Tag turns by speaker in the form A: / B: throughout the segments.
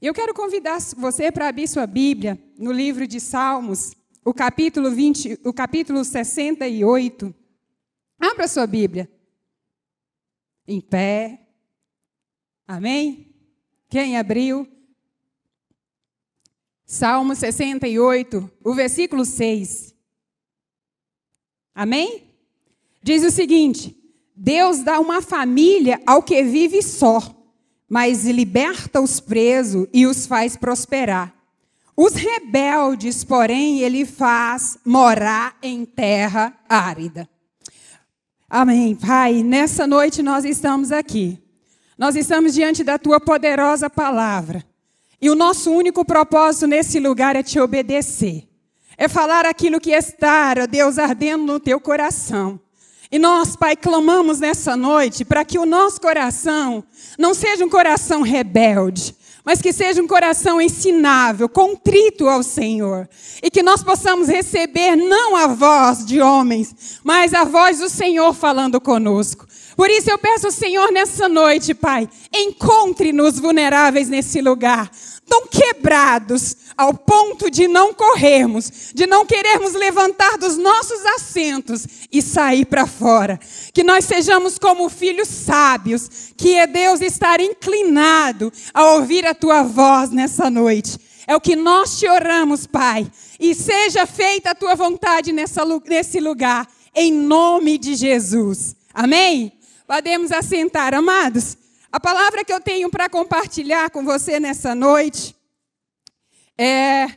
A: Eu quero convidar você para abrir sua Bíblia no livro de Salmos, o capítulo 20, o capítulo 68. Abra sua Bíblia. Em pé. Amém? Quem abriu? Salmo 68, o versículo 6. Amém? Diz o seguinte: Deus dá uma família ao que vive só, mas liberta os presos e os faz prosperar. Os rebeldes, porém, ele faz morar em terra árida. Amém. Pai, nessa noite nós estamos aqui. Nós estamos diante da tua poderosa palavra. E o nosso único propósito nesse lugar é te obedecer. É falar aquilo que está, Deus, ardendo no teu coração. E nós, Pai, clamamos nessa noite para que o nosso coração não seja um coração rebelde, mas que seja um coração ensinável, contrito ao Senhor. E que nós possamos receber não a voz de homens, mas a voz do Senhor falando conosco. Por isso eu peço ao Senhor nessa noite, Pai, encontre-nos vulneráveis nesse lugar tão quebrados ao ponto de não corrermos, de não querermos levantar dos nossos assentos e sair para fora. Que nós sejamos como filhos sábios, que é Deus estar inclinado a ouvir a tua voz nessa noite. É o que nós te oramos, Pai. E seja feita a tua vontade nessa, nesse lugar, em nome de Jesus. Amém? Podemos assentar, amados. A palavra que eu tenho para compartilhar com você nessa noite é,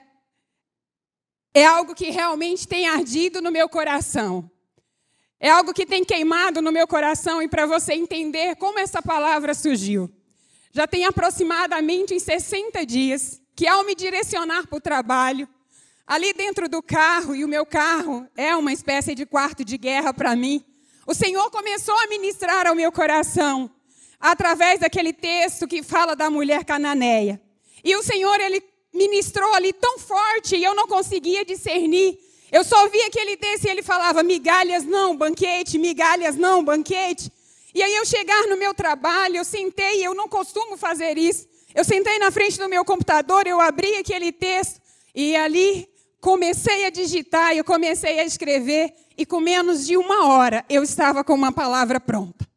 A: é algo que realmente tem ardido no meu coração. É algo que tem queimado no meu coração e para você entender como essa palavra surgiu. Já tem aproximadamente em 60 dias que ao me direcionar para o trabalho, ali dentro do carro, e o meu carro é uma espécie de quarto de guerra para mim, o Senhor começou a ministrar ao meu coração através daquele texto que fala da mulher cananeia. E o Senhor, ele ministrou ali tão forte e eu não conseguia discernir. Eu só via aquele texto e ele falava migalhas não, banquete, migalhas não, banquete. E aí eu chegar no meu trabalho, eu sentei, eu não costumo fazer isso. Eu sentei na frente do meu computador, eu abri aquele texto e ali comecei a digitar, eu comecei a escrever e com menos de uma hora eu estava com uma palavra pronta.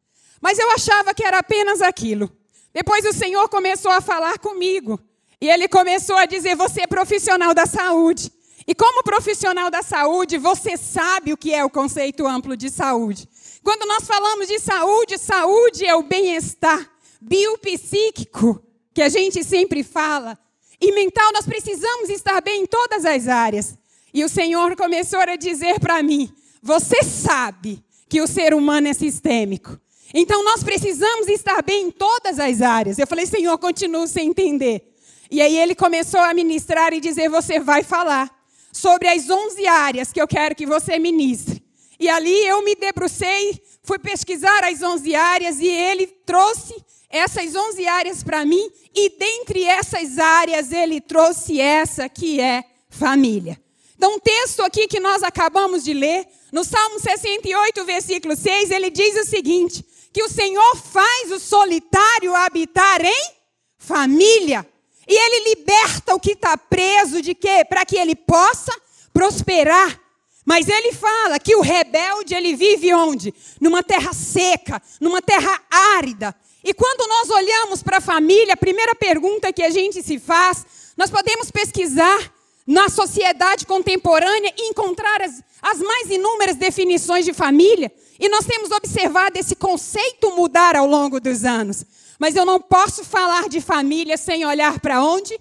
A: Mas eu achava que era apenas aquilo. Depois o Senhor começou a falar comigo. E ele começou a dizer: Você é profissional da saúde. E como profissional da saúde, você sabe o que é o conceito amplo de saúde. Quando nós falamos de saúde, saúde é o bem-estar biopsíquico, que a gente sempre fala. E mental, nós precisamos estar bem em todas as áreas. E o Senhor começou a dizer para mim: Você sabe que o ser humano é sistêmico. Então nós precisamos estar bem em todas as áreas. Eu falei, Senhor, continuo sem entender. E aí ele começou a ministrar e dizer: Você vai falar sobre as 11 áreas que eu quero que você ministre. E ali eu me debrucei, fui pesquisar as 11 áreas e ele trouxe essas 11 áreas para mim. E dentre essas áreas, ele trouxe essa que é família. Então, um texto aqui que nós acabamos de ler, no Salmo 68, versículo 6, ele diz o seguinte: que o Senhor faz o solitário habitar em família. E ele liberta o que está preso de quê? Para que ele possa prosperar. Mas ele fala que o rebelde ele vive onde? Numa terra seca, numa terra árida. E quando nós olhamos para a família, a primeira pergunta que a gente se faz, nós podemos pesquisar na sociedade contemporânea encontrar as, as mais inúmeras definições de família. E nós temos observado esse conceito mudar ao longo dos anos. Mas eu não posso falar de família sem olhar para onde?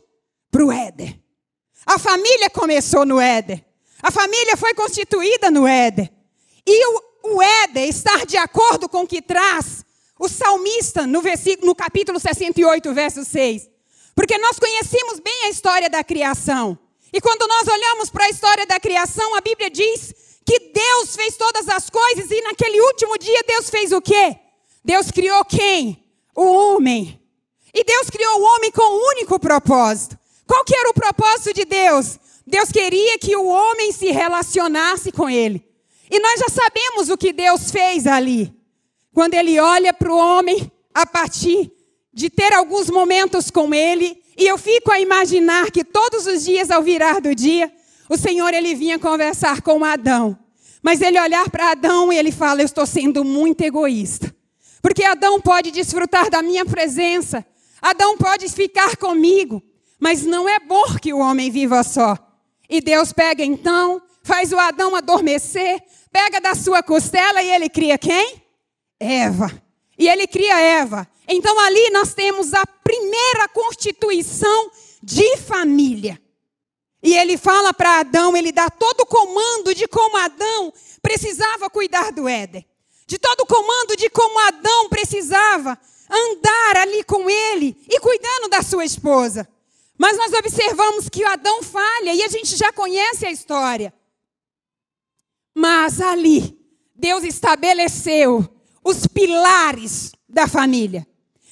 A: Para o Éder. A família começou no Éder. A família foi constituída no Éder. E o, o Éder estar de acordo com o que traz o salmista no, versículo, no capítulo 68, verso 6. Porque nós conhecemos bem a história da criação. E quando nós olhamos para a história da criação, a Bíblia diz que Deus fez todas as coisas e naquele último dia Deus fez o quê? Deus criou quem? O homem. E Deus criou o homem com um único propósito. Qual que era o propósito de Deus? Deus queria que o homem se relacionasse com ele. E nós já sabemos o que Deus fez ali. Quando ele olha para o homem, a partir de ter alguns momentos com ele, E eu fico a imaginar que todos os dias, ao virar do dia, o Senhor ele vinha conversar com Adão. Mas ele olhar para Adão e ele fala: Eu estou sendo muito egoísta. Porque Adão pode desfrutar da minha presença, Adão pode ficar comigo, mas não é bom que o homem viva só. E Deus pega então, faz o Adão adormecer, pega da sua costela e ele cria quem? Eva. E ele cria Eva. Então ali nós temos a primeira constituição de família. E ele fala para Adão, ele dá todo o comando de como Adão precisava cuidar do Éden. De todo o comando de como Adão precisava andar ali com ele e cuidando da sua esposa. Mas nós observamos que Adão falha e a gente já conhece a história. Mas ali, Deus estabeleceu os pilares da família.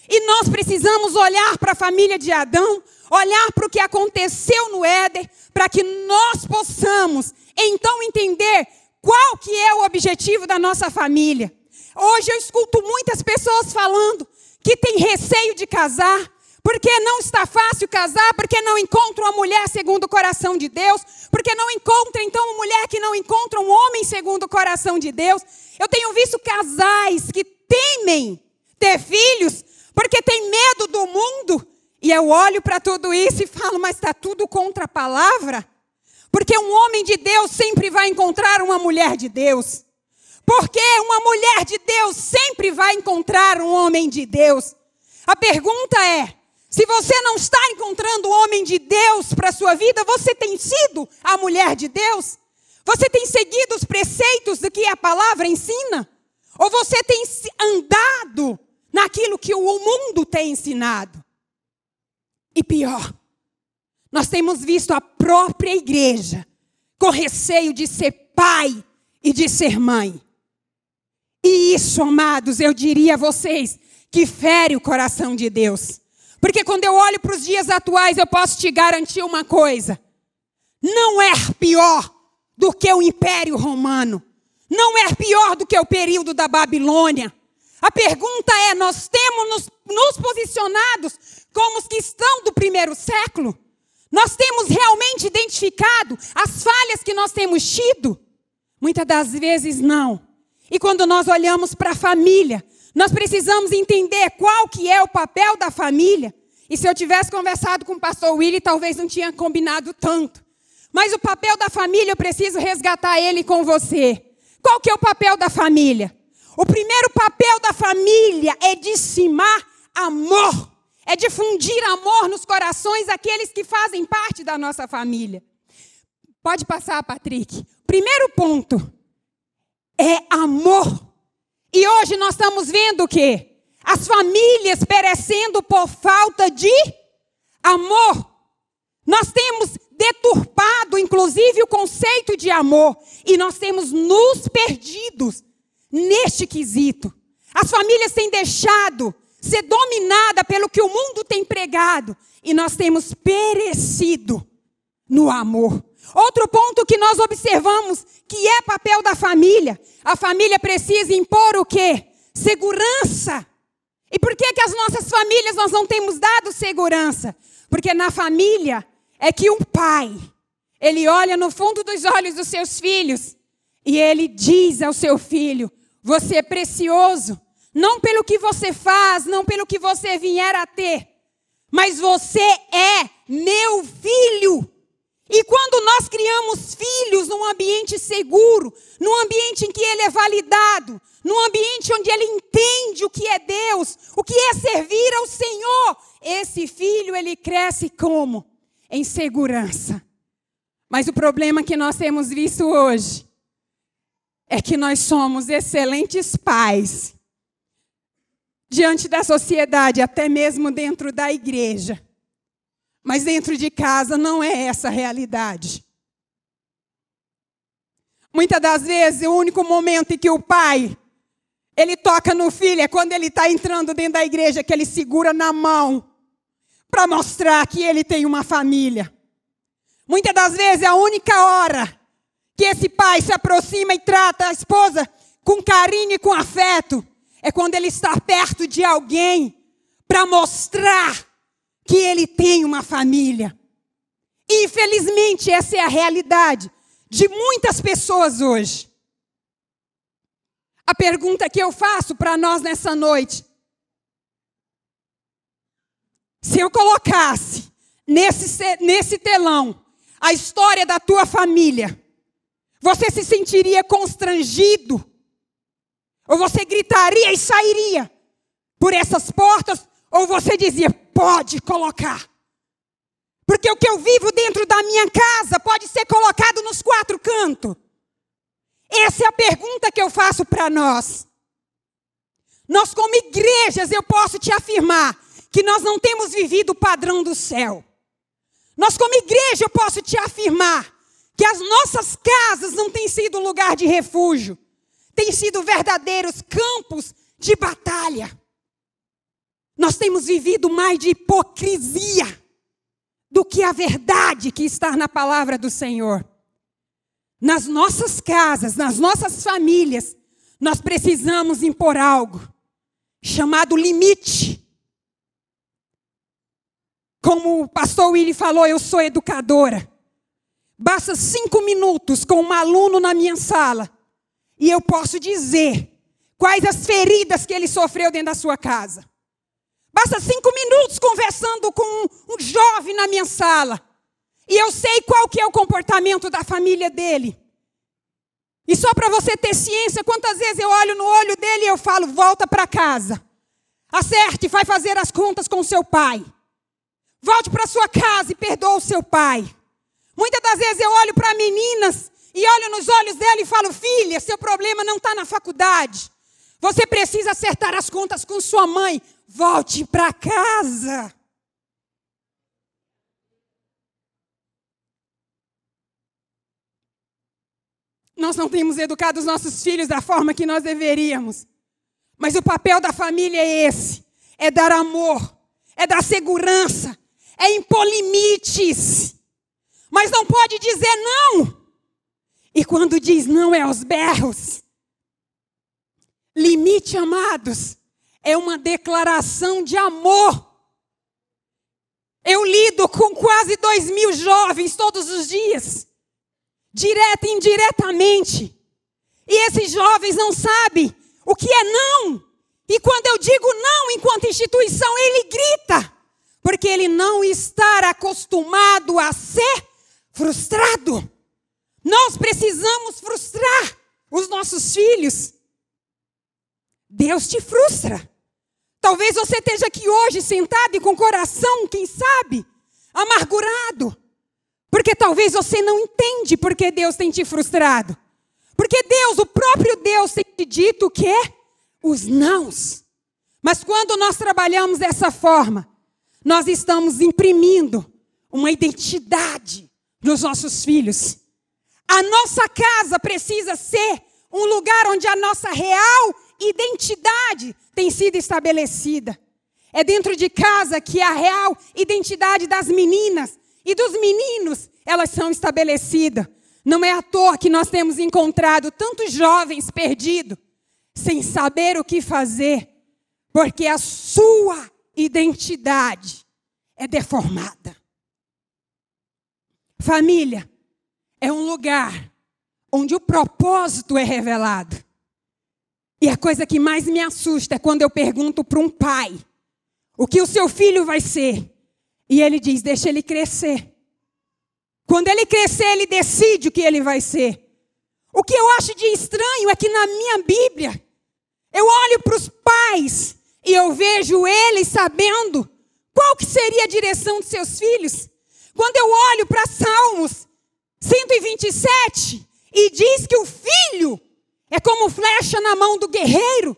A: E nós precisamos olhar para a família de Adão, olhar para o que aconteceu no Éden, para que nós possamos então entender qual que é o objetivo da nossa família. Hoje eu escuto muitas pessoas falando que tem receio de casar, porque não está fácil casar, porque não encontra uma mulher segundo o coração de Deus, porque não encontra então uma mulher que não encontra um homem segundo o coração de Deus. Eu tenho visto casais que temem ter filhos porque tem medo do mundo. E eu olho para tudo isso e falo, mas está tudo contra a palavra? Porque um homem de Deus sempre vai encontrar uma mulher de Deus. Porque uma mulher de Deus sempre vai encontrar um homem de Deus. A pergunta é: se você não está encontrando o homem de Deus para a sua vida, você tem sido a mulher de Deus? Você tem seguido os preceitos do que a palavra ensina? Ou você tem andado naquilo que o mundo tem ensinado? E pior, nós temos visto a própria igreja com receio de ser pai e de ser mãe. E isso, amados, eu diria a vocês, que fere o coração de Deus. Porque quando eu olho para os dias atuais, eu posso te garantir uma coisa: não é pior do que o Império Romano, não é pior do que o período da Babilônia. A pergunta é: nós temos nos, nos posicionados como os que estão do primeiro século? Nós temos realmente identificado as falhas que nós temos tido? Muitas das vezes não. E quando nós olhamos para a família, nós precisamos entender qual que é o papel da família. E se eu tivesse conversado com o pastor Willy, talvez não tinha combinado tanto. Mas o papel da família, eu preciso resgatar ele com você. Qual que é o papel da família? O primeiro papel da família é dissimar amor. É difundir amor nos corações daqueles que fazem parte da nossa família. Pode passar, Patrick. Primeiro ponto é amor. E hoje nós estamos vendo o quê? As famílias perecendo por falta de amor. Nós temos deturpado, inclusive, o conceito de amor. E nós temos nos perdidos neste quesito. As famílias têm deixado ser dominada pelo que o mundo tem pregado. E nós temos perecido no amor. Outro ponto que nós observamos que é papel da família. A família precisa impor o quê? Segurança. E por que que as nossas famílias nós não temos dado segurança? Porque na família é que um pai, ele olha no fundo dos olhos dos seus filhos e ele diz ao seu filho: "Você é precioso, não pelo que você faz, não pelo que você vier a ter, mas você é meu filho. E quando nós criamos filhos num ambiente seguro, num ambiente em que ele é validado, num ambiente onde ele entende o que é Deus, o que é servir ao Senhor, esse filho ele cresce como? Em segurança. Mas o problema que nós temos visto hoje é que nós somos excelentes pais diante da sociedade, até mesmo dentro da igreja. Mas dentro de casa não é essa a realidade. Muitas das vezes, o único momento em que o pai ele toca no filho é quando ele está entrando dentro da igreja, que ele segura na mão para mostrar que ele tem uma família. Muitas das vezes, a única hora que esse pai se aproxima e trata a esposa com carinho e com afeto é quando ele está perto de alguém para mostrar que ele tem uma família. Infelizmente, essa é a realidade de muitas pessoas hoje. A pergunta que eu faço para nós nessa noite: se eu colocasse nesse, nesse telão a história da tua família, você se sentiria constrangido? Ou você gritaria e sairia por essas portas? Ou você dizia, pode colocar? Porque o que eu vivo dentro da minha casa pode ser colocado nos quatro cantos. Essa é a pergunta que eu faço para nós. Nós, como igrejas, eu posso te afirmar que nós não temos vivido o padrão do céu. Nós, como igreja, eu posso te afirmar que as nossas casas não têm sido lugar de refúgio, têm sido verdadeiros campos de batalha. Nós temos vivido mais de hipocrisia do que a verdade que está na palavra do Senhor. Nas nossas casas, nas nossas famílias, nós precisamos impor algo chamado limite. Como o pastor Willy falou, eu sou educadora. Basta cinco minutos com um aluno na minha sala e eu posso dizer quais as feridas que ele sofreu dentro da sua casa. Basta cinco minutos conversando com um, jovem na minha sala. E eu sei qual que é o comportamento da família dele. E só para você ter ciência, quantas vezes eu olho no olho dele e eu falo, volta para casa. Acerte, vai fazer as contas com seu pai. Volte para sua casa e perdoa o seu pai. Muitas das vezes eu olho para meninas e olho nos olhos dela e falo, filha, seu problema não está na faculdade. Você precisa acertar as contas com sua mãe. Volte para casa. Nós não temos educado os nossos filhos da forma que nós deveríamos. Mas o papel da família é esse: é dar amor, é dar segurança, é impor limites. Mas não pode dizer não. E quando diz não é aos berros. Limite, amados, é uma declaração de amor. Eu lido com quase dois mil jovens todos os dias, direta e indiretamente. E esses jovens não sabem o que é não. E quando eu digo não enquanto instituição, ele grita, porque ele não está acostumado a ser frustrado. Nós precisamos frustrar os nossos filhos. Deus te frustra. Talvez você esteja aqui hoje sentado e com o coração, quem sabe, amargurado. Porque talvez você não entende porque Deus tem te frustrado. Porque Deus, o próprio Deus, tem te dito o quê? Os nãos. Mas quando nós trabalhamos dessa forma, nós estamos imprimindo uma identidade nos nossos filhos. A nossa casa precisa ser um lugar onde a nossa real identidade tem sido estabelecida. É dentro de casa que a real identidade das meninas e dos meninos, elas são estabelecidas. Não é à toa que nós temos encontrado tantos jovens perdidos, sem saber o que fazer, porque a sua identidade é deformada. Família é um lugar onde o propósito é revelado. E a coisa que mais me assusta é quando eu pergunto para um pai o que o seu filho vai ser. E ele diz: deixa ele crescer. Quando ele crescer, ele decide o que ele vai ser. O que eu acho de estranho é que na minha Bíblia, eu olho para os pais e eu vejo eles sabendo qual que seria a direção de seus filhos. Quando eu olho para Salmos 127 e diz que o filho é como flecha na mão do guerreiro.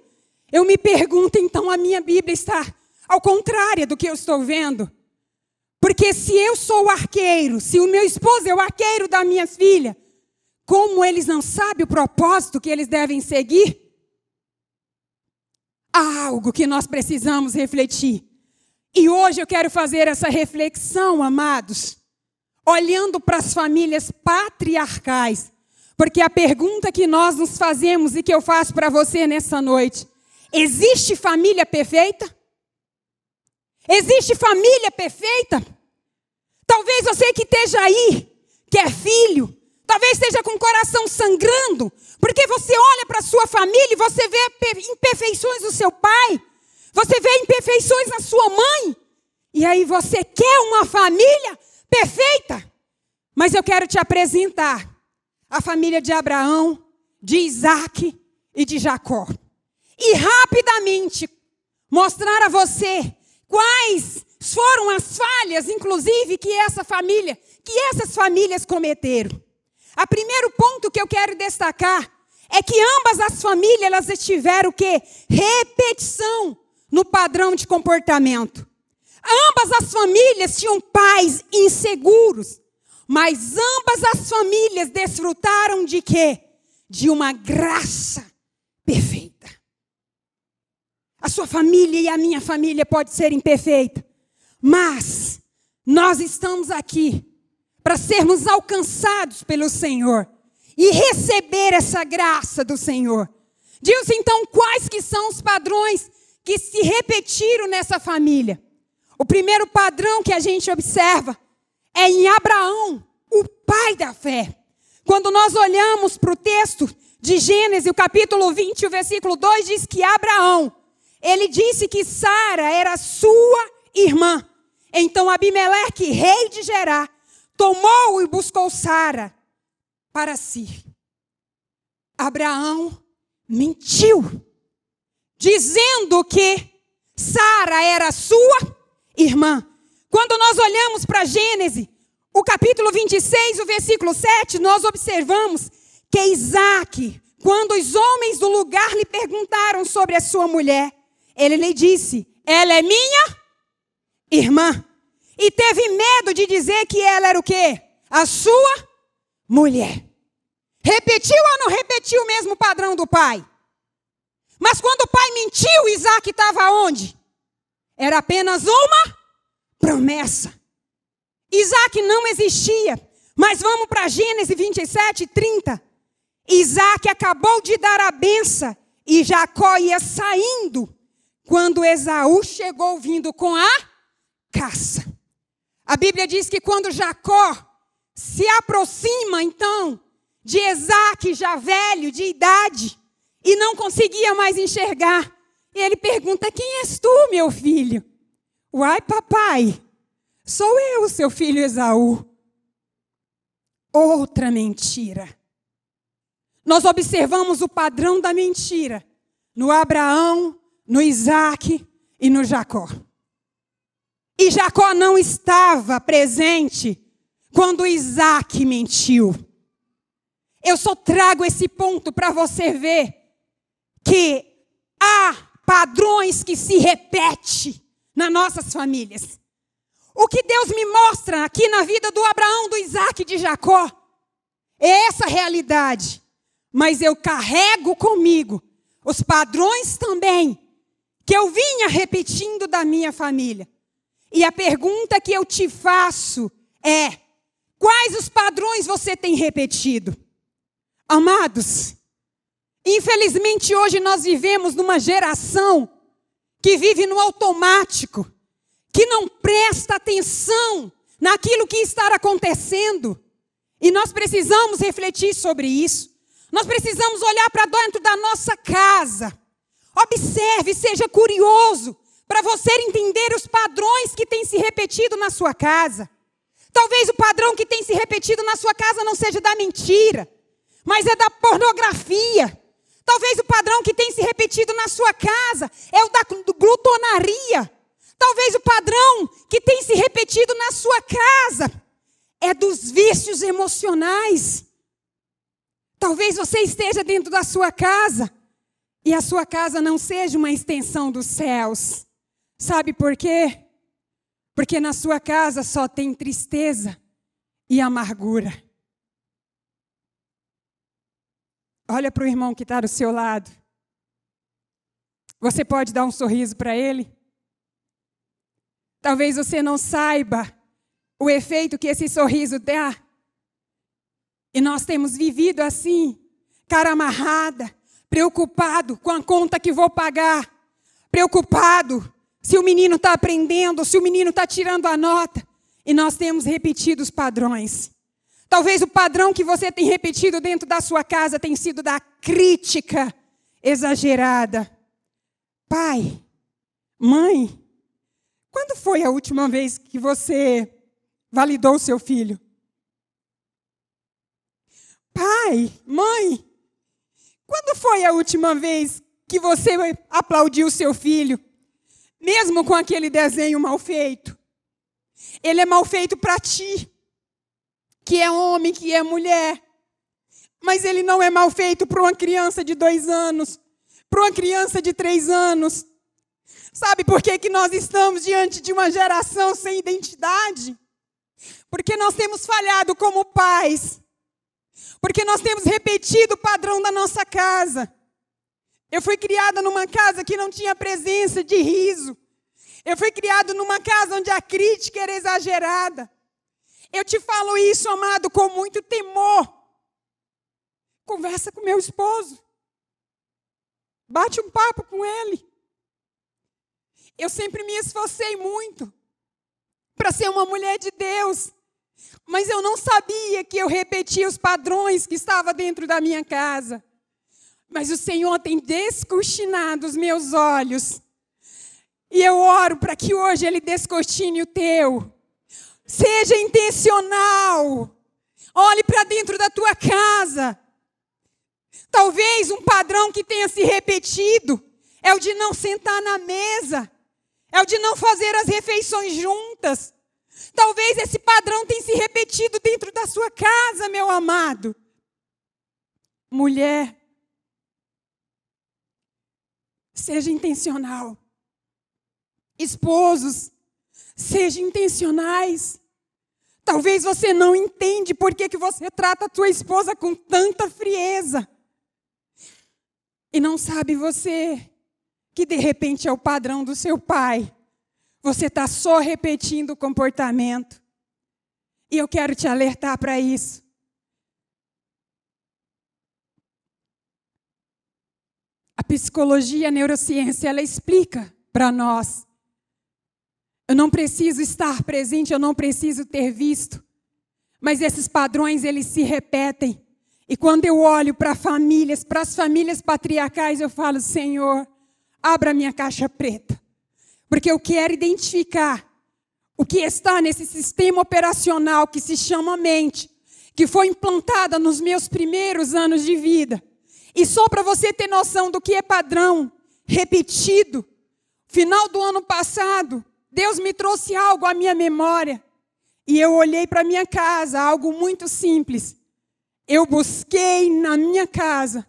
A: Eu me pergunto, então a minha Bíblia está ao contrário do que eu estou vendo. Porque se eu sou o arqueiro, se o meu esposo é o arqueiro das minhas filhas, como eles não sabem o propósito que eles devem seguir? Há algo que nós precisamos refletir. E hoje eu quero fazer essa reflexão, amados, olhando para as famílias patriarcais porque a pergunta que nós nos fazemos e que eu faço para você nessa noite: existe família perfeita? Existe família perfeita? Talvez você que esteja aí, que é filho, talvez esteja com o coração sangrando, porque você olha para sua família e você vê imperfeições do seu pai, você vê imperfeições na sua mãe, e aí você quer uma família perfeita. Mas eu quero te apresentar a família de Abraão, de Isaac e de Jacó. E rapidamente mostrar a você quais foram as falhas, inclusive, que essa família, que essas famílias cometeram. A primeiro ponto que eu quero destacar é que ambas as famílias elas tiveram o quê? Repetição no padrão de comportamento. Ambas as famílias tinham pais inseguros, mas ambas as famílias desfrutaram de quê? De uma graça perfeita. A sua família e a minha família pode ser imperfeita, mas nós estamos aqui para sermos alcançados pelo Senhor e receber essa graça do Senhor. Diz então quais que são os padrões que se repetiram nessa família. O primeiro padrão que a gente observa é em Abraão, o pai da fé. Quando nós olhamos para o texto de Gênesis, o capítulo 20, o versículo 2 diz que Abraão, ele disse que Sara era sua irmã. Então Abimeleque, rei de Gerá, tomou e buscou Sara para si. Abraão mentiu, dizendo que Sara era sua irmã. Quando nós olhamos para Gênesis, o capítulo 26, o versículo 7, nós observamos que Isaac, quando os homens do lugar lhe perguntaram sobre a sua mulher, ele lhe disse: Ela é minha irmã. E teve medo de dizer que ela era o quê? A sua mulher. Repetiu ou não repetiu o mesmo padrão do pai? Mas quando o pai mentiu, Isaac estava onde? Era apenas uma promessa. Isaac não existia. Mas vamos para Gênesis 27, 30. Isaac acabou de dar a benção e Jacó ia saindo quando Esaú chegou vindo com a caça. A Bíblia diz que quando Jacó se aproxima, então, de Isaac, já velho, de idade, e não conseguia mais enxergar, ele pergunta: Quem és tu, meu filho? Uai, papai, sou eu, seu filho Esaú. Outra mentira. Nós observamos o padrão da mentira no Abraão, no Isaac e no Jacó. E Jacó não estava presente quando Isaac mentiu. Eu só trago esse ponto para você ver que há padrões que se repetem nas nossas famílias. O que Deus me mostra aqui na vida do Abraão, do Isaac e de Jacó é essa realidade. Mas eu carrego comigo os padrões também que eu vinha repetindo da minha família. E a pergunta que eu te faço é: quais os padrões você tem repetido? Amados, infelizmente hoje nós vivemos numa geração que vive no automático, que não presta atenção naquilo que está acontecendo. E nós precisamos refletir sobre isso. Nós precisamos olhar para dentro da nossa casa Observe, seja curioso, para você entender os padrões que têm se repetido na sua casa. Talvez o padrão que tem se repetido na sua casa não seja da mentira, mas é da pornografia. Talvez o padrão que tem se repetido na sua casa é o da glutonaria. Talvez o padrão que tem se repetido na sua casa é dos vícios emocionais. Talvez você esteja dentro da sua casa e a sua casa não seja uma extensão dos céus. Sabe por quê? Porque na sua casa só tem tristeza e amargura. Olha para o irmão que está do seu lado. Você pode dar um sorriso para ele? Talvez você não saiba o efeito que esse sorriso dá. E nós temos vivido assim, cara amarrada, preocupado com a conta que vou pagar, preocupado se o menino está aprendendo, se o menino está tirando a nota. E nós temos repetido os padrões. Talvez o padrão que você tem repetido dentro da sua casa tenha sido da crítica exagerada. Pai, mãe, quando foi a última vez que você validou o seu filho? Pai, mãe, quando foi a última vez que você aplaudiu o seu filho, mesmo com aquele desenho mal feito? Ele é mal feito para ti, que é homem, que é mulher. Mas ele não é mal feito para uma criança de dois anos, para uma criança de três anos. Sabe por que, que nós estamos diante de uma geração sem identidade? Porque nós temos falhado como pais. Porque nós temos repetido o padrão da nossa casa. Eu fui criada numa casa que não tinha presença de riso. Eu fui criado numa casa onde a crítica era exagerada. Eu te falo isso, amado, com muito temor. Conversa com meu esposo. Bate um papo com ele. Eu sempre me esforcei muito para ser uma mulher de Deus. Mas eu não sabia que eu repetia os padrões que estavam dentro da minha casa. Mas o Senhor tem descortinado os meus olhos. E eu oro para que hoje Ele descortine o teu. Seja intencional. Olhe para dentro da tua casa. Talvez um padrão que tenha se repetido é o de não sentar na mesa, é o de não fazer as refeições juntas. Talvez esse padrão tenha se repetido dentro da sua casa, meu amado. Mulher, seja intencional. Esposos, sejam intencionais. Talvez você não entende por que, que você trata a tua esposa com tanta frieza. E não sabe você que de repente é o padrão do seu pai. Você está só repetindo o comportamento. E eu quero te alertar para isso. A psicologia, a neurociência, ela explica para nós. Eu não preciso estar presente, eu não preciso ter visto. Mas esses padrões, eles se repetem. E quando eu olho para famílias, para as famílias patriarcais, eu falo, Senhor, abra minha caixa preta. Porque eu quero identificar o que está nesse sistema operacional que se chama mente, que foi implantada nos meus primeiros anos de vida. E só para você ter noção do que é padrão repetido, final do ano passado, Deus me trouxe algo à minha memória. E eu olhei para minha casa, algo muito simples. Eu busquei na minha casa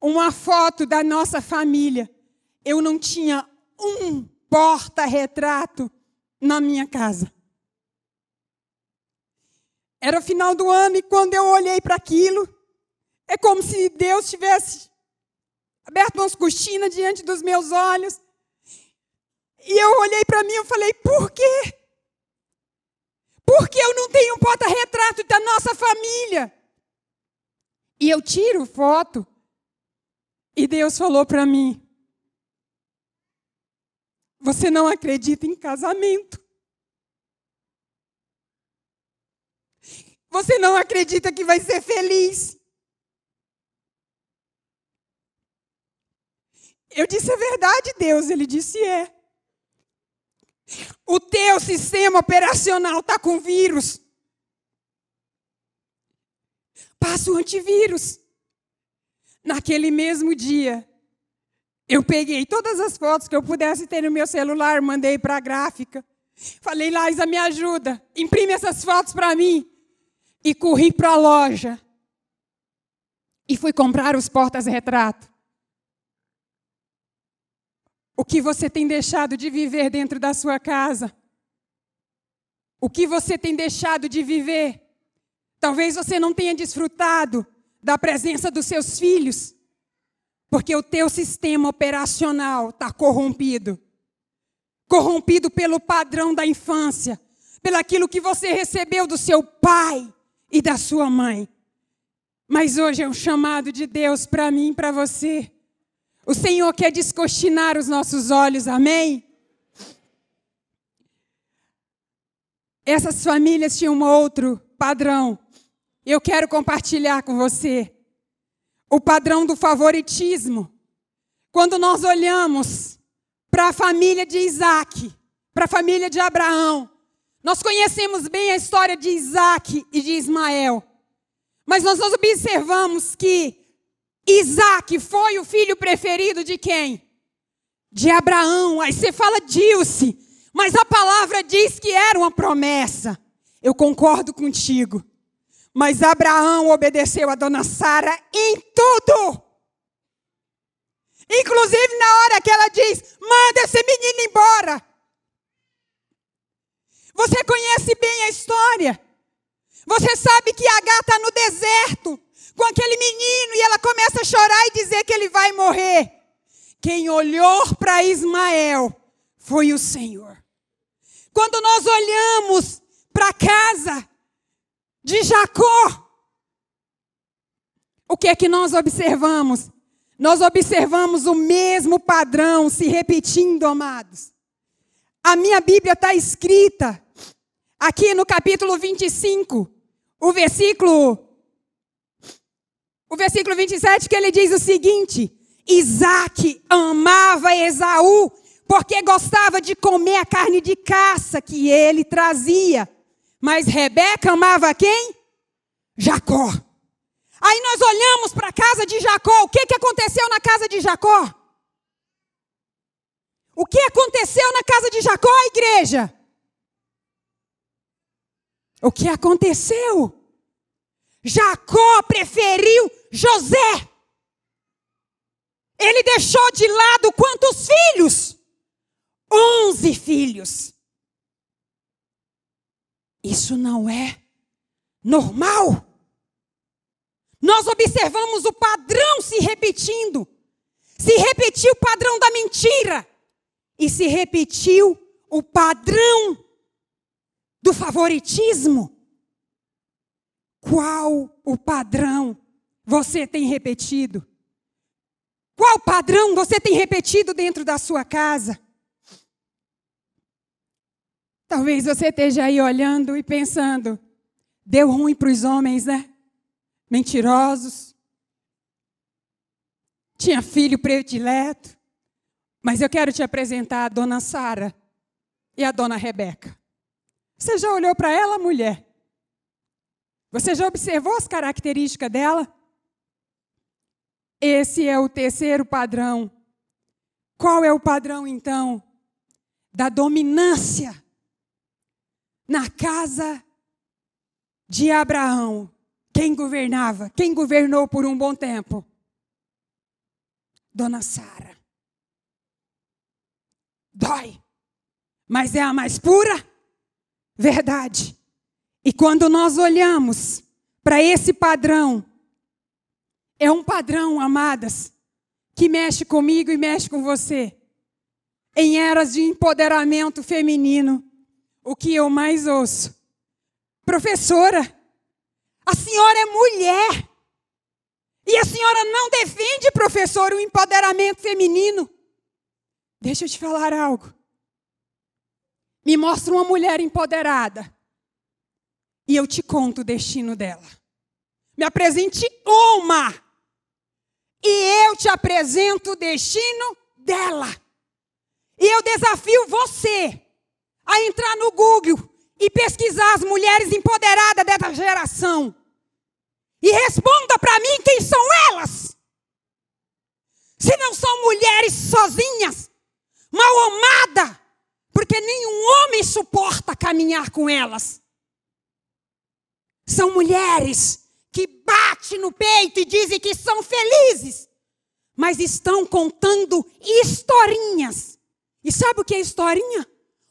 A: uma foto da nossa família. Eu não tinha um porta-retrato na minha casa. Era final do ano e quando eu olhei para aquilo, é como se Deus tivesse aberto umas cortinas diante dos meus olhos. E eu olhei para mim e falei: por quê? Porque eu não tenho um porta-retrato da nossa família. E eu tiro foto. E Deus falou para mim: Você não acredita em casamento. Você não acredita que vai ser feliz. Eu disse a verdade, Deus. Ele disse é. O teu sistema operacional está com vírus. Passa o antivírus. Naquele mesmo dia, eu peguei todas as fotos que eu pudesse ter no meu celular, mandei para a gráfica. Falei, Laisa, me ajuda, imprime essas fotos para mim. E corri para a loja. E fui comprar os portas-retrato. O que você tem deixado de viver dentro da sua casa? O que você tem deixado de viver? Talvez você não tenha desfrutado da presença dos seus filhos, porque o teu sistema operacional está corrompido. Corrompido pelo padrão da infância, pelaquilo que você recebeu do seu pai e da sua mãe. Mas hoje é um chamado de Deus para mim e para você o Senhor quer descostinar os nossos olhos, amém? Essas famílias tinham um outro padrão. Eu quero compartilhar com você o padrão do favoritismo. Quando nós olhamos para a família de Isaac, para a família de Abraão, nós conhecemos bem a história de Isaac e de Ismael, mas nós observamos que Isaac foi o filho preferido de quem? De Abraão. Aí você fala Dilce, mas a palavra diz que era uma promessa. Eu concordo contigo. Mas Abraão obedeceu a dona Sara em tudo. Inclusive na hora que ela diz: manda esse menino embora. Você conhece bem a história. Você sabe que Agar está no deserto com aquele menino e ela começa a chorar e dizer que ele vai morrer. Quem olhou para Ismael foi o Senhor. Quando nós olhamos para a casa de Jacó, o que é que nós observamos? Nós observamos o mesmo padrão se repetindo, amados. A minha Bíblia está escrita aqui no capítulo 25, o versículo o versículo 27 que ele diz o seguinte: Isaac amava Esaú porque gostava de comer a carne de caça que ele trazia. Mas Rebeca amava quem? Jacó. Aí nós olhamos para a casa de Jacó. O que, que aconteceu na casa de Jacó? O que aconteceu na casa de Jacó, igreja? O que aconteceu? Jacó preferiu José. Ele deixou de lado quantos filhos? Onze filhos. Isso não é normal. Nós observamos o padrão se repetindo. Se repetiu o padrão da mentira. E se repetiu o padrão do favoritismo. Qual o padrão você tem repetido? Qual padrão você tem repetido dentro da sua casa? Talvez você esteja aí olhando e pensando: deu ruim para os homens, né? Mentirosos. Tinha filho predileto. Mas eu quero te apresentar a dona Sara e a dona Rebeca. Você já olhou para ela, mulher? Você já observou as características dela? Esse é o terceiro padrão. Qual é o padrão, então? Da dominância na casa de Abraão. Quem governava? Quem governou por um bom tempo? Dona Sara. Dói, mas é a mais pura verdade. E quando nós olhamos para esse padrão, é um padrão, amadas, que mexe comigo e mexe com você. Em eras de empoderamento feminino, o que eu mais ouço? Professora, a senhora é mulher. E a senhora não defende, professor, o empoderamento feminino. Deixa eu te falar algo. Me mostra uma mulher empoderada e eu te conto o destino dela. Me apresente uma e eu te apresento o destino dela. E eu desafio você a entrar no Google e pesquisar as mulheres empoderadas dessa geração. E responda para mim quem são elas. Se não são mulheres sozinhas, mal amadas, porque nenhum homem suporta caminhar com elas. São mulheres que batem no peito e dizem que são felizes, mas estão contando historinhas. E sabe o que é historinha?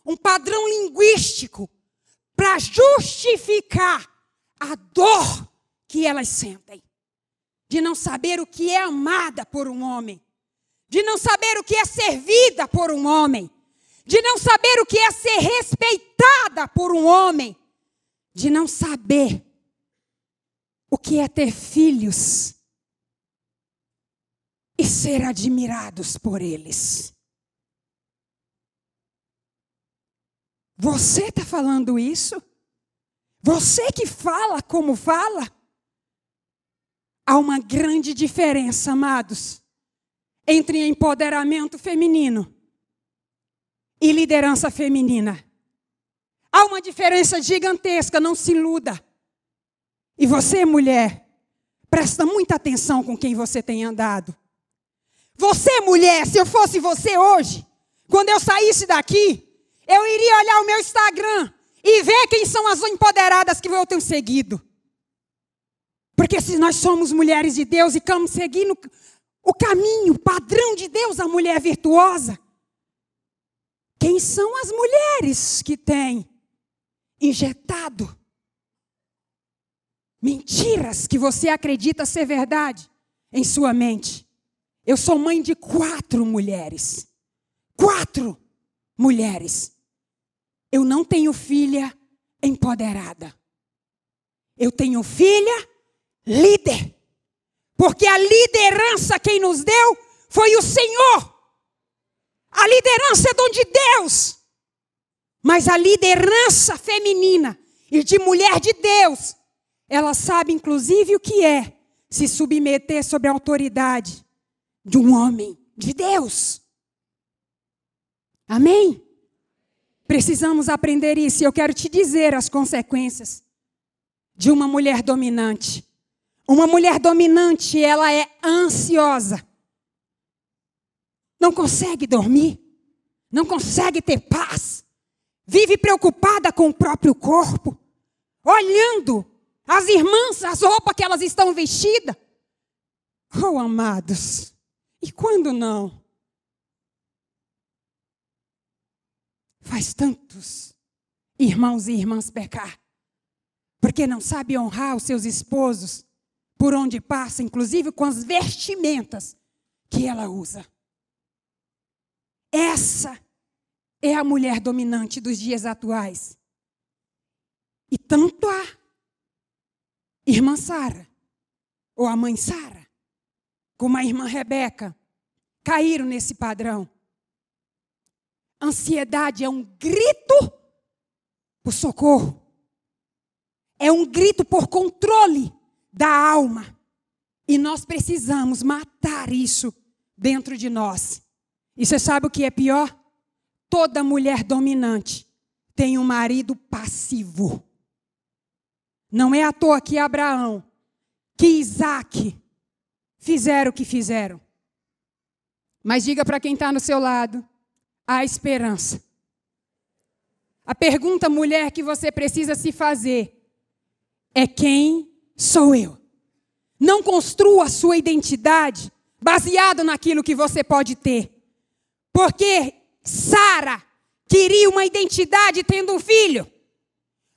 A: Um padrão linguístico para justificar a dor que elas sentem. De não saber o que é amada por um homem. De não saber o que é servida por um homem. De não saber o que é ser respeitada por um homem de não saber o que é ter filhos e ser admirados por eles. Você está falando isso? Você que fala como fala? Há uma grande diferença, amados, entre empoderamento feminino e liderança feminina. Há uma diferença gigantesca, não se iluda. E você, mulher, presta muita atenção com quem você tem andado. Você, mulher, se eu fosse você hoje, quando eu saísse daqui, eu iria olhar o meu Instagram e ver quem são as empoderadas que eu tenho seguido. Porque se nós somos mulheres de Deus e estamos seguindo o caminho, o padrão de Deus, a mulher virtuosa, quem são as mulheres que têm injetado mentiras que você acredita ser verdade em sua mente? Eu sou mãe de quatro mulheres. Quatro mulheres. Eu não tenho filha empoderada. Eu tenho filha líder. Porque a liderança quem nos deu foi o Senhor. A liderança é dom de Deus. Mas a liderança feminina e de mulher de Deus, ela sabe inclusive o que é se submeter sobre a autoridade de um homem de Deus. Amém? Precisamos aprender isso. E eu quero te dizer as consequências de uma mulher dominante. Uma mulher dominante, ela é ansiosa. Não consegue dormir. Não consegue ter paz. Vive preocupada com o próprio corpo. Olhando as irmãs, as roupas que elas estão vestidas. Oh, amados. E quando não? faz tantos irmãos e irmãs pecar, porque não sabe honrar os seus esposos por onde passa, inclusive com as vestimentas que ela usa. Essa é a mulher dominante dos dias atuais. E tanto a irmã Sara, ou a mãe Sara, como a irmã Rebeca, caíram nesse padrão. Ansiedade é um grito por socorro. É um grito por controle da alma. E nós precisamos matar isso dentro de nós. E você sabe o que é pior? Toda mulher dominante tem um marido passivo. Não é à toa que Abraão, que Isaac fizeram o que fizeram. Mas diga para quem está no seu lado: há esperança. A pergunta, mulher, que você precisa se fazer é: quem sou eu? Não construa a sua identidade baseado naquilo que você pode ter. Porque Sara queria uma identidade tendo um filho.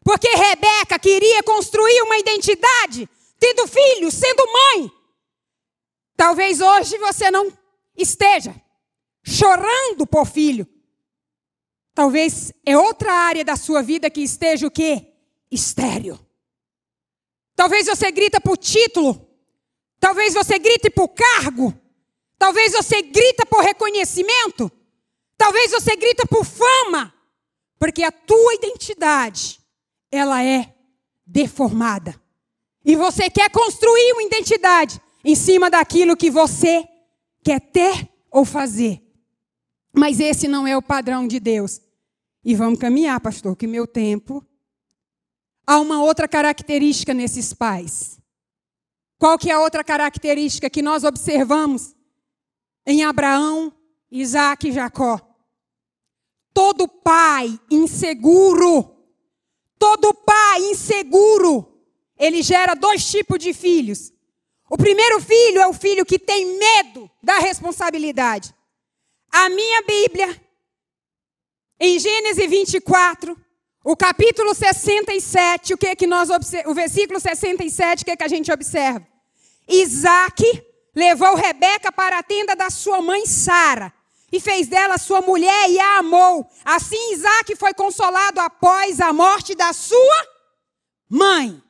A: Porque Rebeca queria construir uma identidade tendo filho, sendo mãe. Talvez hoje você não esteja chorando por filho. Talvez é outra área da sua vida que esteja o quê? Estéreo. Talvez você grita por título. Talvez você grite por cargo. Talvez você grita por reconhecimento. Talvez você grita por fama. Porque a tua identidade, ela é deformada. E você quer construir uma identidade em cima daquilo que você quer ter ou fazer. Mas esse não é o padrão de Deus. E vamos caminhar, pastor, que meu tempo. Há uma outra característica nesses pais. Qual que é a outra característica que nós observamos em Abraão, Isaac e Jacó? Todo pai inseguro, todo pai inseguro, ele gera dois tipos de filhos. O primeiro filho é o filho que tem medo da responsabilidade. A minha Bíblia, em Gênesis 24, o capítulo 67, o que é que nós o versículo 67, o que é que a gente observa? Isaac levou Rebeca para a tenda da sua mãe Sara e fez dela sua mulher e a amou. Assim Isaac foi consolado após a morte da sua mãe.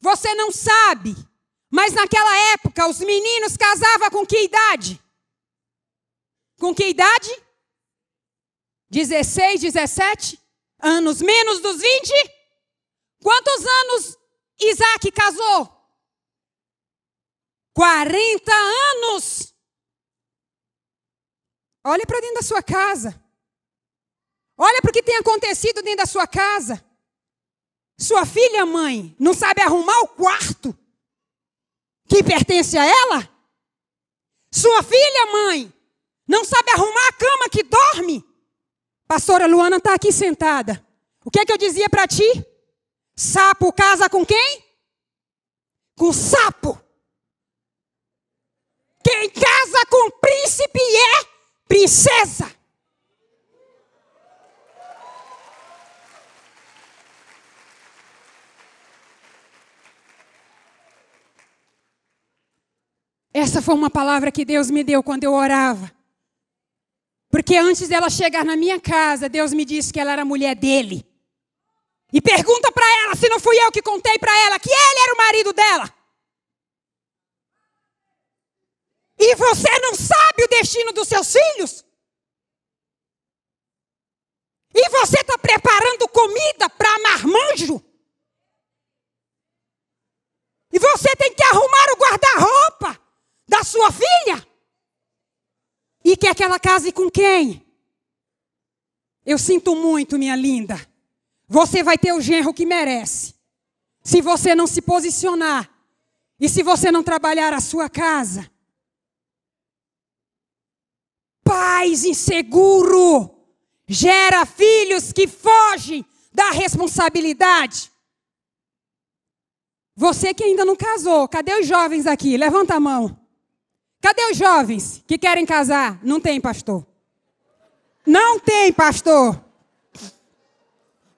A: Você não sabe, mas naquela época os meninos casavam com que idade? Com que idade? 16, 17? anos menos dos 20? Quantos anos Isaac casou? 40 anos. Olhe para dentro da sua casa. Olha para o que tem acontecido dentro da sua casa. Sua filha, mãe, não sabe arrumar o quarto que pertence a ela? Sua filha, mãe, não sabe arrumar a cama que dorme? Pastora Luana está aqui sentada. O que é que eu dizia para ti? Sapo casa com quem? Com sapo. Quem casa com príncipe é princesa. Essa foi uma palavra que Deus me deu quando eu orava. Porque antes dela chegar na minha casa, Deus me disse que ela era mulher dele. E pergunta para ela se não fui eu que contei para ela que ele era o marido dela. E você não sabe o destino dos seus filhos? E você está preparando comida para marmanjo? E você tem que arrumar o guarda-roupa da sua filha? E quer que ela case com quem? Eu sinto muito, minha linda. Você vai ter o genro que merece. Se você não se posicionar e se você não trabalhar a sua casa. Pais inseguro gera filhos que fogem da responsabilidade. Você que ainda não casou, cadê os jovens aqui? Levanta a mão. Cadê os jovens que querem casar? Não tem, pastor. Não tem, pastor.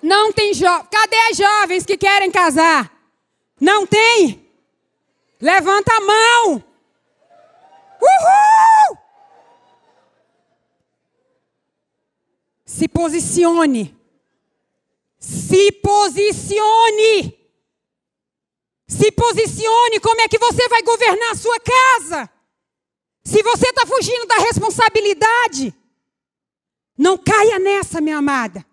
A: Não tem jovens. Cadê as jovens que querem casar? Não tem? Levanta a mão. Uhul! Se posicione. Se posicione. Se posicione. Como é que você vai governar a sua casa? Se você está fugindo da responsabilidade, não caia nessa, minha amada.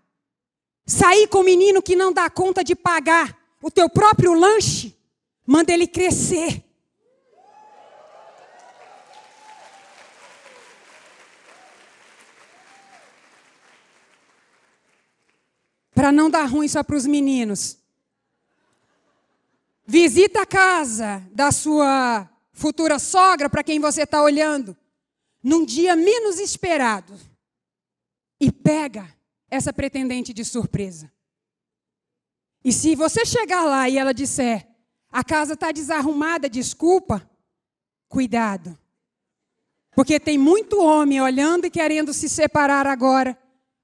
A: Sair com o menino que não dá conta de pagar o teu próprio lanche, manda ele crescer. Para não dar ruim só para os meninos. Visita a casa da sua futura sogra para quem você está olhando, num dia menos esperado, e pega essa pretendente de surpresa. E se você chegar lá e ela disser, a casa está desarrumada, desculpa, cuidado. Porque tem muito homem olhando e querendo se separar agora,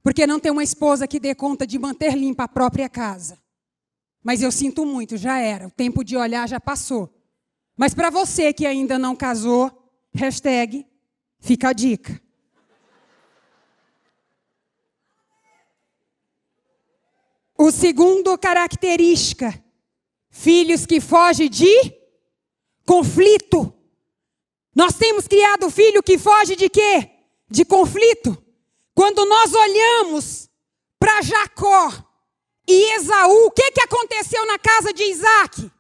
A: porque não tem uma esposa que dê conta de manter limpa a própria casa. Mas eu sinto muito, já era, o tempo de olhar já passou. Mas para você que ainda não casou, hashtag, fica a dica. O segundo característica, filhos que fogem de conflito. Nós temos criado filho que foge de quê? De conflito. Quando nós olhamos para Jacó e Esaú, o que, que aconteceu na casa de Isaac?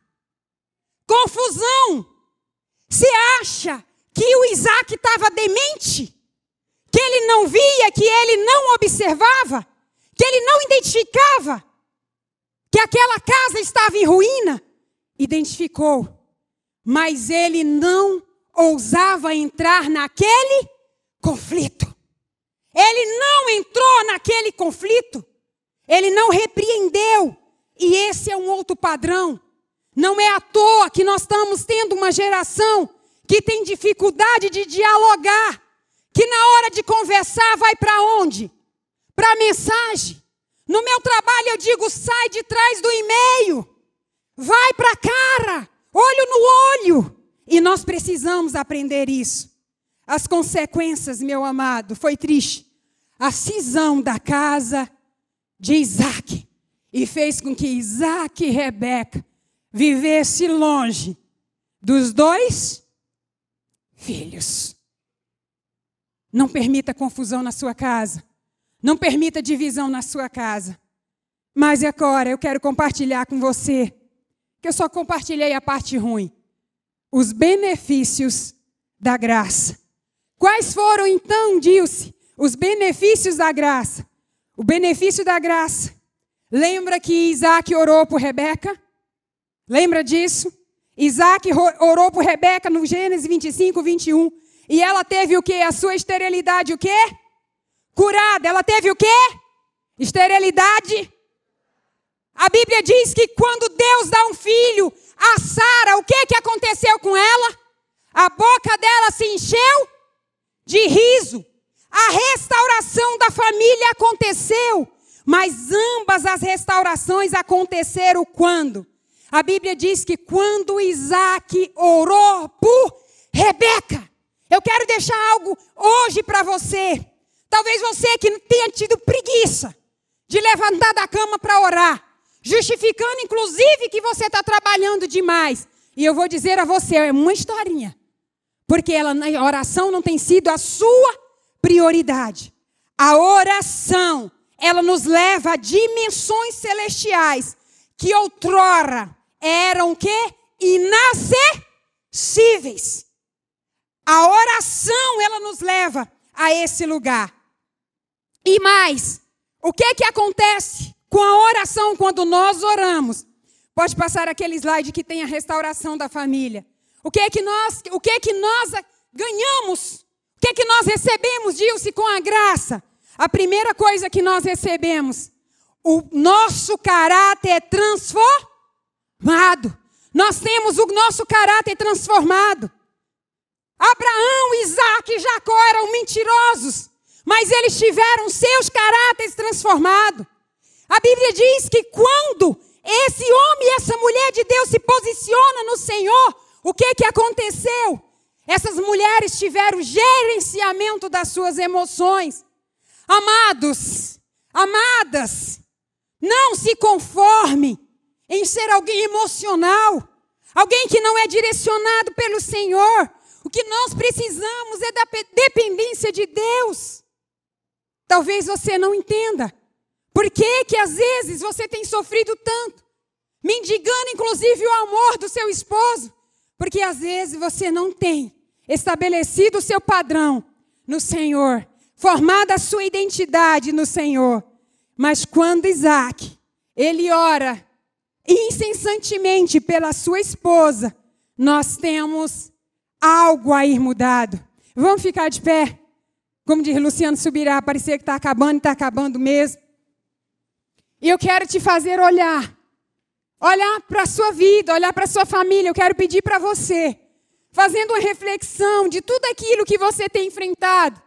A: confusão. Você acha que o Isaac estava demente? Que ele não via, que ele não observava, que ele não identificava que aquela casa estava em ruína? Identificou, mas ele não ousava entrar naquele conflito. Ele não entrou naquele conflito. Ele não repreendeu. E esse é um outro padrão. Não é à toa que nós estamos tendo uma geração que tem dificuldade de dialogar, que na hora de conversar vai para onde? Para a mensagem. No meu trabalho eu digo: sai de trás do e-mail, vai para a cara, olho no olho. E nós precisamos aprender isso. As consequências, meu amado, foi triste. A cisão da casa de Isaac e fez com que Isaac e Rebeca vivesse longe dos dois filhos. Não permita confusão na sua casa. Não permita divisão na sua casa. Mas agora eu quero compartilhar com você, que eu só compartilhei a parte ruim, os benefícios da graça. Quais foram então, Dilce, os benefícios da graça? O benefício da graça. Lembra que Isaac orou por Rebeca? Lembra disso? Isaac orou por Rebeca no Gênesis 25, 21. E ela teve o que? A sua esterilidade, o quê? Curada. Ela teve o quê? Esterilidade. A Bíblia diz que quando Deus dá um filho a Sara, o que, que aconteceu com ela? A boca dela se encheu de riso. A restauração da família aconteceu. Mas ambas as restaurações aconteceram quando? A Bíblia diz que quando Isaac orou por Rebeca. Eu quero deixar algo hoje para você. Talvez você que tenha tido preguiça de levantar da cama para orar, justificando inclusive que você está trabalhando demais. E eu vou dizer a você, é uma historinha. Porque ela, a oração não tem sido a sua prioridade. A oração, ela nos leva a dimensões celestiais que outrora eram que inacessíveis. A oração ela nos leva a esse lugar. E mais, o que que acontece com a oração quando nós oramos? Pode passar aquele slide que tem a restauração da família. O que é que nós, o que é que nós ganhamos? O que é que nós recebemos, Dilce, com a graça? A primeira coisa que nós recebemos, o nosso caráter é transformado. Nós temos o nosso caráter transformado. Abraão, Isaac e Jacó eram mentirosos, mas eles tiveram seus caráteres transformados. A Bíblia diz que quando esse homem e essa mulher de Deus se posiciona no Senhor, o que que aconteceu? Essas mulheres tiveram gerenciamento das suas emoções. Amados, amadas, não se conforme em ser alguém emocional, alguém que não é direcionado pelo Senhor. O que nós precisamos é da dependência de Deus. Talvez você não entenda. Por que que às vezes você tem sofrido tanto? Mendigando inclusive o amor do seu esposo. Porque às vezes você não tem estabelecido o seu padrão no Senhor, formada a sua identidade no Senhor. Mas quando Isaac, ele ora incessantemente pela sua esposa, nós temos algo a ir mudado. Vamos ficar de pé? Como diz Luciano Subirá, parecia que está acabando e está acabando mesmo. E eu quero te fazer olhar. Olhar para a sua vida, olhar para a sua família. Eu quero pedir para você, fazendo uma reflexão de tudo aquilo que você tem enfrentado,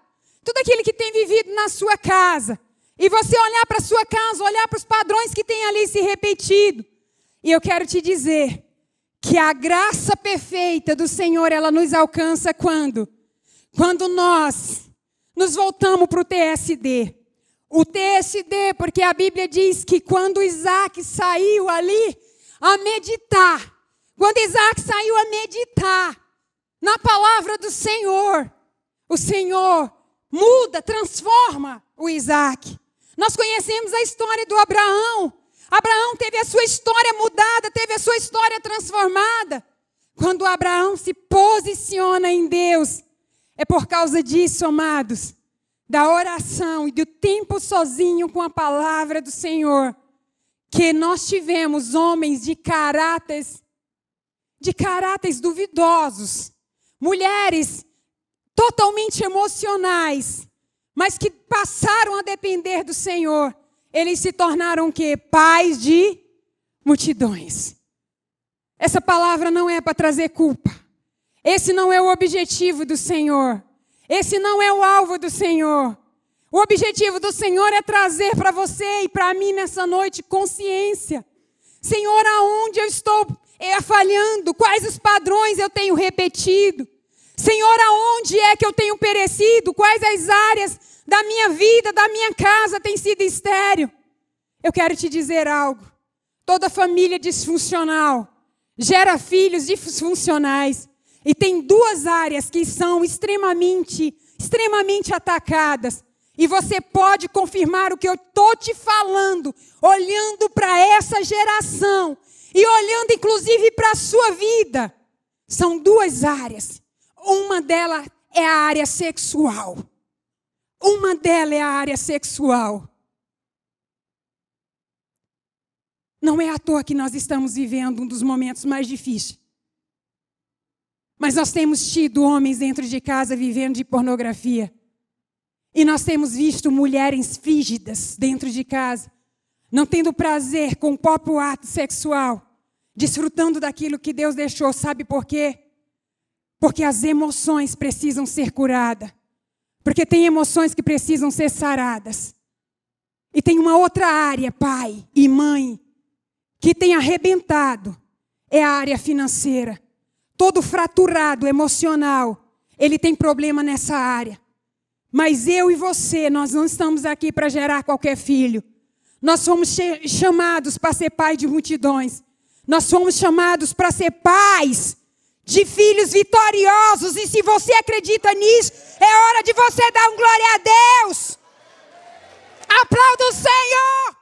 A: tudo aquilo que tem vivido na sua casa. E você olhar para a sua casa, olhar para os padrões que tem ali se repetido. E eu quero te dizer que a graça perfeita do Senhor, ela nos alcança quando? Quando nós nos voltamos para o TSD. O TSD, porque a Bíblia diz que quando Isaac saiu ali a meditar, quando Isaac saiu a meditar na palavra do Senhor, o Senhor muda, transforma o Isaac. Nós conhecemos a história do Abraão, Abraão teve a sua história mudada, teve a sua história transformada. Quando Abraão se posiciona em Deus, é por causa disso, amados, da oração e do tempo sozinho com a palavra do Senhor, que nós tivemos homens de caráteres de caráteres duvidosos, mulheres totalmente emocionais, mas que passaram a depender do Senhor eles se tornaram o quê? Pais de multidões. Essa palavra não é para trazer culpa. Esse não é o objetivo do Senhor. Esse não é o alvo do Senhor. O objetivo do Senhor é trazer para você e para mim nessa noite consciência. Senhor, aonde eu estou é, falhando? Quais os padrões eu tenho repetido? Senhor, aonde é que eu tenho perecido? Quais as áreas da minha vida, da minha casa tem sido estéreo. Eu quero te dizer algo. Toda família disfuncional gera filhos disfuncionais. E tem duas áreas que são extremamente, extremamente atacadas. E você pode confirmar o que eu estou te falando, olhando para essa geração e olhando inclusive para a sua vida. São duas áreas. Uma delas é a área sexual. Uma delas é a área sexual. Não é à toa que nós estamos vivendo um dos momentos mais difíceis. Mas nós temos tido homens dentro de casa vivendo de pornografia. E nós temos visto mulheres frígidas dentro de casa, não tendo prazer com o próprio ato sexual, desfrutando daquilo que Deus deixou. Sabe por quê? Porque as emoções precisam ser curadas. Porque tem emoções que precisam ser saradas. E tem uma outra área, pai e mãe, que tem arrebentado. É a área financeira. Todo fraturado emocional, ele tem problema nessa área. Mas eu e você, nós não estamos aqui para gerar qualquer filho. Nós somos chamados para ser pai de multidões. Nós somos chamados para ser pais de filhos vitoriosos. E se você acredita nisso, é hora de você dar um glória a Deus. Aplauda o Senhor.